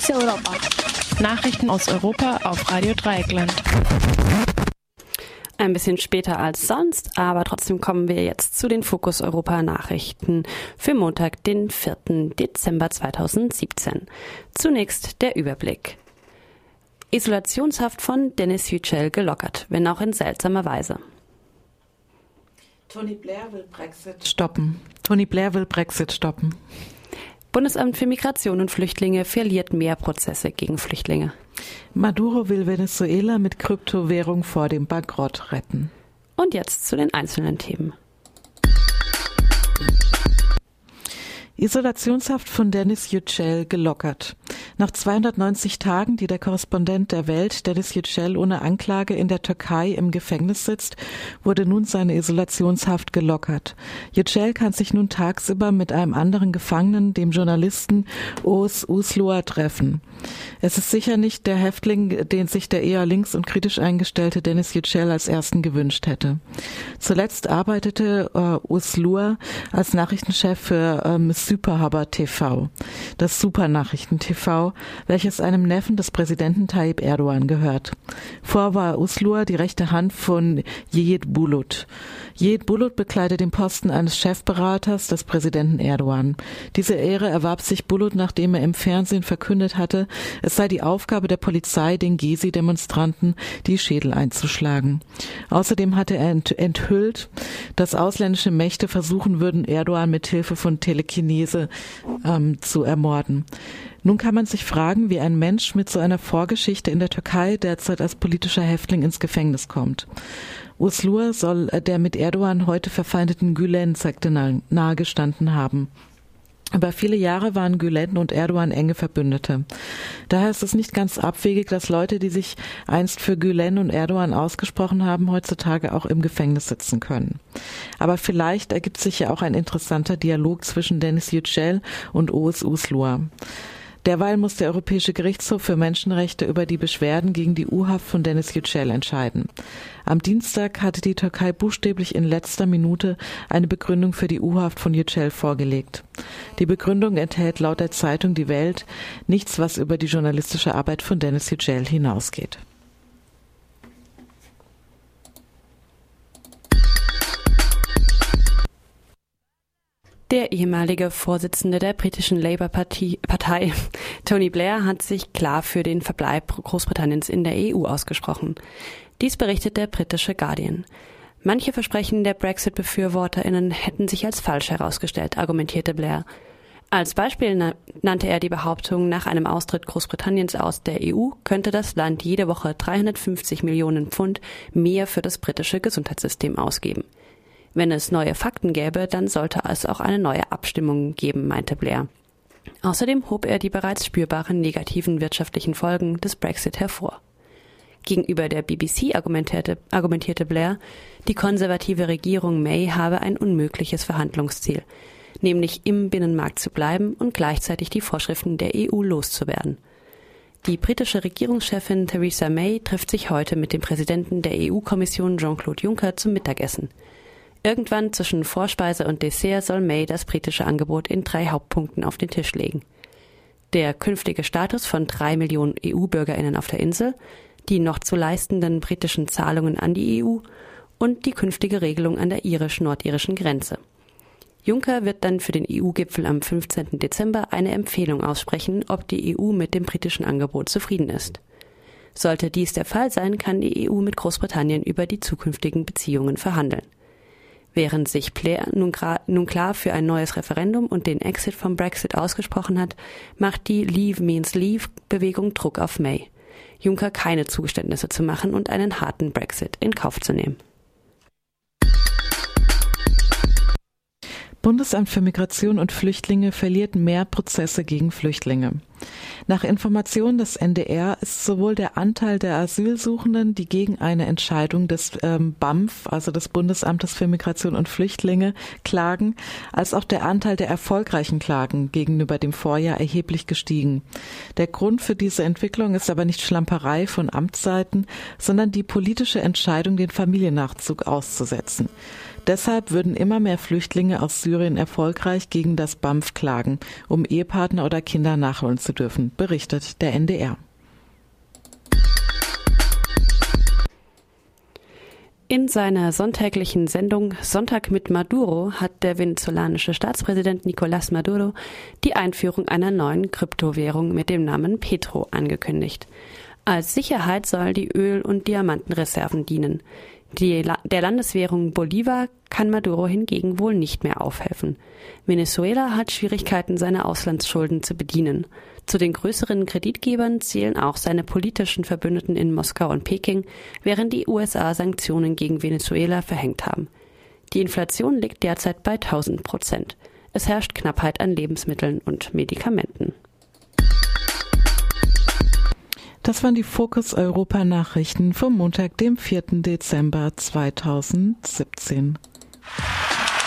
Fokus Europa. Nachrichten aus Europa auf Radio Dreieckland. Ein bisschen später als sonst, aber trotzdem kommen wir jetzt zu den Fokus Europa Nachrichten für Montag, den 4. Dezember 2017. Zunächst der Überblick. Isolationshaft von Dennis Yücel gelockert, wenn auch in seltsamer Weise. Tony Blair will Brexit stoppen. Tony Blair will Brexit stoppen. Bundesamt für Migration und Flüchtlinge verliert mehr Prozesse gegen Flüchtlinge. Maduro will Venezuela mit Kryptowährung vor dem Bankrott retten. Und jetzt zu den einzelnen Themen. Isolationshaft von Dennis Yücel gelockert. Nach 290 Tagen, die der Korrespondent der Welt, Dennis Yücel, ohne Anklage in der Türkei im Gefängnis sitzt, wurde nun seine Isolationshaft gelockert. Yücel kann sich nun tagsüber mit einem anderen Gefangenen, dem Journalisten Oğuz Usluer, treffen. Es ist sicher nicht der Häftling, den sich der eher links und kritisch eingestellte Dennis Yücel als ersten gewünscht hätte. Zuletzt arbeitete äh, Usluer als Nachrichtenchef für ähm, Superhaber TV, das Supernachrichten TV, welches einem Neffen des Präsidenten Tayyip Erdogan gehört. Vor war Uslur die rechte Hand von Yed Bulut. Yed Bulut bekleidet den Posten eines Chefberaters des Präsidenten Erdogan. Diese Ehre erwarb sich Bulut, nachdem er im Fernsehen verkündet hatte, es sei die Aufgabe der Polizei, den Gezi-Demonstranten die Schädel einzuschlagen. Außerdem hatte er enthüllt, dass ausländische Mächte versuchen würden, Erdogan mit Hilfe von Telekinese ähm, zu ermorden. Nun kann man sich fragen, wie ein Mensch mit so einer Vorgeschichte in der Türkei derzeit als politischer Häftling ins Gefängnis kommt. Uslur soll der mit Erdogan heute verfeindeten Gülen-Sekte nahegestanden haben. Über viele Jahre waren Gülen und Erdogan enge Verbündete. Daher ist es nicht ganz abwegig, dass Leute, die sich einst für Gülen und Erdogan ausgesprochen haben, heutzutage auch im Gefängnis sitzen können. Aber vielleicht ergibt sich ja auch ein interessanter Dialog zwischen Dennis Yücel und Oğuz Uslur. Derweil muss der Europäische Gerichtshof für Menschenrechte über die Beschwerden gegen die U-Haft von Dennis Yücel entscheiden. Am Dienstag hatte die Türkei buchstäblich in letzter Minute eine Begründung für die U-Haft von Yücel vorgelegt. Die Begründung enthält laut der Zeitung Die Welt nichts, was über die journalistische Arbeit von Dennis Yücel hinausgeht. Der ehemalige Vorsitzende der britischen Labour-Partei, Tony Blair, hat sich klar für den Verbleib Großbritanniens in der EU ausgesprochen. Dies berichtet der britische Guardian. Manche Versprechen der Brexit-BefürworterInnen hätten sich als falsch herausgestellt, argumentierte Blair. Als Beispiel nannte er die Behauptung, nach einem Austritt Großbritanniens aus der EU könnte das Land jede Woche 350 Millionen Pfund mehr für das britische Gesundheitssystem ausgeben. Wenn es neue Fakten gäbe, dann sollte es auch eine neue Abstimmung geben, meinte Blair. Außerdem hob er die bereits spürbaren negativen wirtschaftlichen Folgen des Brexit hervor. Gegenüber der BBC argumentierte, argumentierte Blair, die konservative Regierung May habe ein unmögliches Verhandlungsziel, nämlich im Binnenmarkt zu bleiben und gleichzeitig die Vorschriften der EU loszuwerden. Die britische Regierungschefin Theresa May trifft sich heute mit dem Präsidenten der EU-Kommission Jean-Claude Juncker zum Mittagessen. Irgendwann zwischen Vorspeise und Dessert soll May das britische Angebot in drei Hauptpunkten auf den Tisch legen. Der künftige Status von drei Millionen EU-Bürgerinnen auf der Insel, die noch zu leistenden britischen Zahlungen an die EU und die künftige Regelung an der irisch-nordirischen Grenze. Juncker wird dann für den EU-Gipfel am 15. Dezember eine Empfehlung aussprechen, ob die EU mit dem britischen Angebot zufrieden ist. Sollte dies der Fall sein, kann die EU mit Großbritannien über die zukünftigen Beziehungen verhandeln. Während sich Blair nun, nun, klar für ein neues Referendum und den Exit vom Brexit ausgesprochen hat, macht die Leave Means Leave Bewegung Druck auf May, Juncker keine Zugeständnisse zu machen und einen harten Brexit in Kauf zu nehmen. Bundesamt für Migration und Flüchtlinge verliert mehr Prozesse gegen Flüchtlinge. Nach Informationen des NDR ist sowohl der Anteil der Asylsuchenden, die gegen eine Entscheidung des ähm, BAMF, also des Bundesamtes für Migration und Flüchtlinge, klagen, als auch der Anteil der erfolgreichen Klagen gegenüber dem Vorjahr erheblich gestiegen. Der Grund für diese Entwicklung ist aber nicht Schlamperei von Amtsseiten, sondern die politische Entscheidung, den Familiennachzug auszusetzen. Deshalb würden immer mehr Flüchtlinge aus Syrien erfolgreich gegen das BAMF klagen, um Ehepartner oder Kinder nachholen zu dürfen, berichtet der NDR. In seiner sonntäglichen Sendung Sonntag mit Maduro hat der venezolanische Staatspräsident Nicolás Maduro die Einführung einer neuen Kryptowährung mit dem Namen Petro angekündigt. Als Sicherheit soll die Öl- und Diamantenreserven dienen. Die, der Landeswährung Bolivar kann Maduro hingegen wohl nicht mehr aufhelfen. Venezuela hat Schwierigkeiten, seine Auslandsschulden zu bedienen. Zu den größeren Kreditgebern zählen auch seine politischen Verbündeten in Moskau und Peking, während die USA Sanktionen gegen Venezuela verhängt haben. Die Inflation liegt derzeit bei 1000 Prozent. Es herrscht Knappheit an Lebensmitteln und Medikamenten. Das waren die Fokus Europa Nachrichten vom Montag, dem 4. Dezember 2017.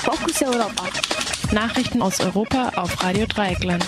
Fokus Europa. Nachrichten aus Europa auf Radio Dreieckland.